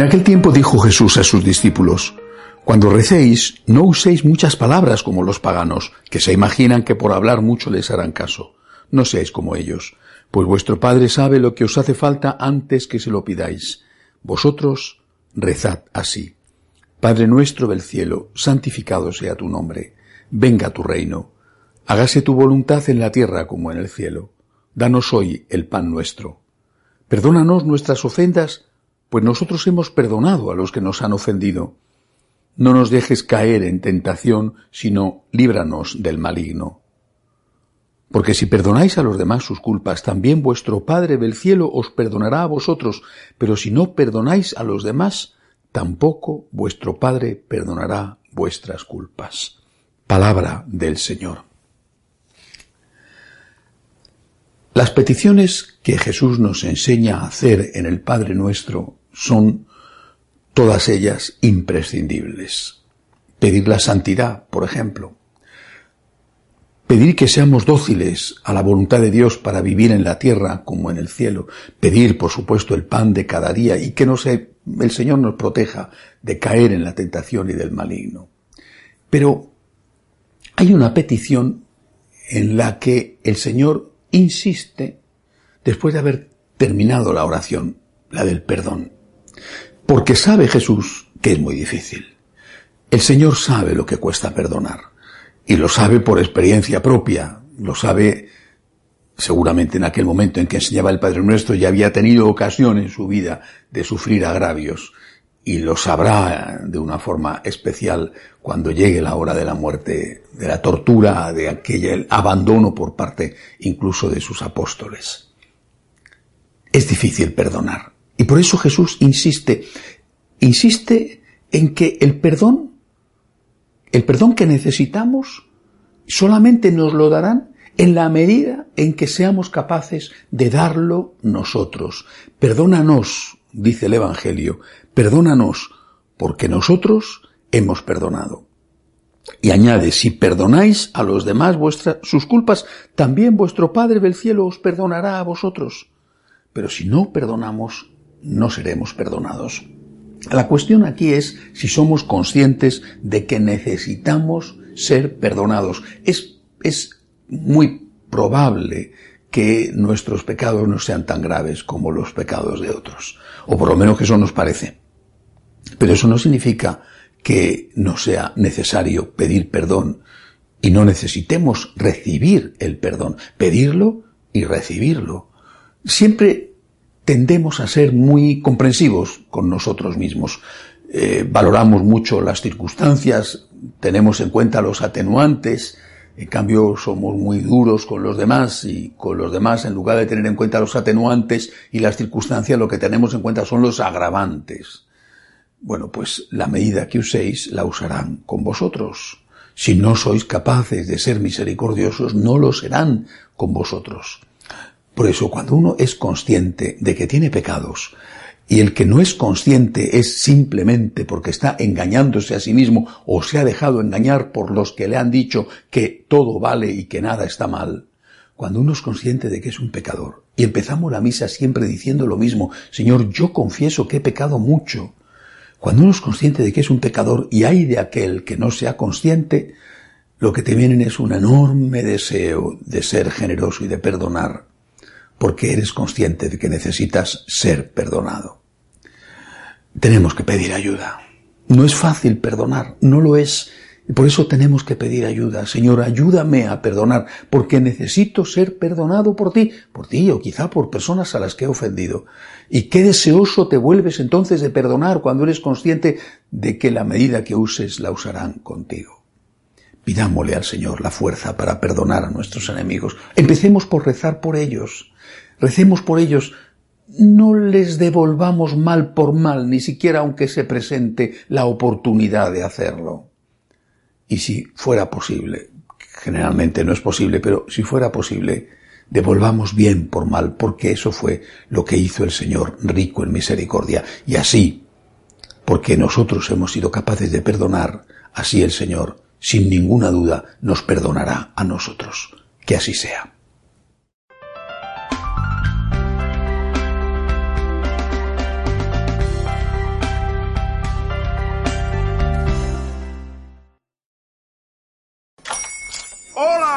En aquel tiempo dijo Jesús a sus discípulos, Cuando recéis, no uséis muchas palabras como los paganos, que se imaginan que por hablar mucho les harán caso. No seáis como ellos, pues vuestro Padre sabe lo que os hace falta antes que se lo pidáis. Vosotros rezad así. Padre nuestro del cielo, santificado sea tu nombre. Venga tu reino. Hágase tu voluntad en la tierra como en el cielo. Danos hoy el pan nuestro. Perdónanos nuestras ofendas, pues nosotros hemos perdonado a los que nos han ofendido. No nos dejes caer en tentación, sino líbranos del maligno. Porque si perdonáis a los demás sus culpas, también vuestro Padre del cielo os perdonará a vosotros, pero si no perdonáis a los demás, tampoco vuestro Padre perdonará vuestras culpas. Palabra del Señor. Las peticiones que Jesús nos enseña a hacer en el Padre nuestro son todas ellas imprescindibles. Pedir la santidad, por ejemplo. Pedir que seamos dóciles a la voluntad de Dios para vivir en la tierra como en el cielo. Pedir, por supuesto, el pan de cada día y que no se, el Señor nos proteja de caer en la tentación y del maligno. Pero hay una petición en la que el Señor insiste después de haber terminado la oración, la del perdón. Porque sabe Jesús que es muy difícil. El Señor sabe lo que cuesta perdonar. Y lo sabe por experiencia propia. Lo sabe seguramente en aquel momento en que enseñaba el Padre Nuestro ya había tenido ocasión en su vida de sufrir agravios. Y lo sabrá de una forma especial cuando llegue la hora de la muerte, de la tortura, de aquel abandono por parte incluso de sus apóstoles. Es difícil perdonar. Y por eso Jesús insiste, insiste en que el perdón, el perdón que necesitamos, solamente nos lo darán en la medida en que seamos capaces de darlo nosotros. Perdónanos, dice el Evangelio, perdónanos, porque nosotros hemos perdonado. Y añade, si perdonáis a los demás vuestras, sus culpas, también vuestro Padre del cielo os perdonará a vosotros. Pero si no perdonamos, no seremos perdonados. La cuestión aquí es si somos conscientes de que necesitamos ser perdonados. Es, es muy probable que nuestros pecados no sean tan graves como los pecados de otros, o por lo menos que eso nos parece. Pero eso no significa que no sea necesario pedir perdón y no necesitemos recibir el perdón, pedirlo y recibirlo. Siempre tendemos a ser muy comprensivos con nosotros mismos. Eh, valoramos mucho las circunstancias, tenemos en cuenta los atenuantes, en cambio somos muy duros con los demás y con los demás en lugar de tener en cuenta los atenuantes y las circunstancias lo que tenemos en cuenta son los agravantes. Bueno, pues la medida que uséis la usarán con vosotros. Si no sois capaces de ser misericordiosos, no lo serán con vosotros. Por eso, cuando uno es consciente de que tiene pecados, y el que no es consciente es simplemente porque está engañándose a sí mismo o se ha dejado engañar por los que le han dicho que todo vale y que nada está mal, cuando uno es consciente de que es un pecador, y empezamos la misa siempre diciendo lo mismo, Señor, yo confieso que he pecado mucho, cuando uno es consciente de que es un pecador y hay de aquel que no sea consciente, lo que te viene es un enorme deseo de ser generoso y de perdonar porque eres consciente de que necesitas ser perdonado. Tenemos que pedir ayuda. No es fácil perdonar, no lo es. Por eso tenemos que pedir ayuda. Señor, ayúdame a perdonar, porque necesito ser perdonado por ti, por ti o quizá por personas a las que he ofendido. Y qué deseoso te vuelves entonces de perdonar cuando eres consciente de que la medida que uses la usarán contigo. Pidámosle al Señor la fuerza para perdonar a nuestros enemigos. Empecemos por rezar por ellos. Recemos por ellos. No les devolvamos mal por mal, ni siquiera aunque se presente la oportunidad de hacerlo. Y si fuera posible, generalmente no es posible, pero si fuera posible, devolvamos bien por mal, porque eso fue lo que hizo el Señor rico en misericordia. Y así, porque nosotros hemos sido capaces de perdonar, así el Señor, sin ninguna duda, nos perdonará a nosotros. Que así sea.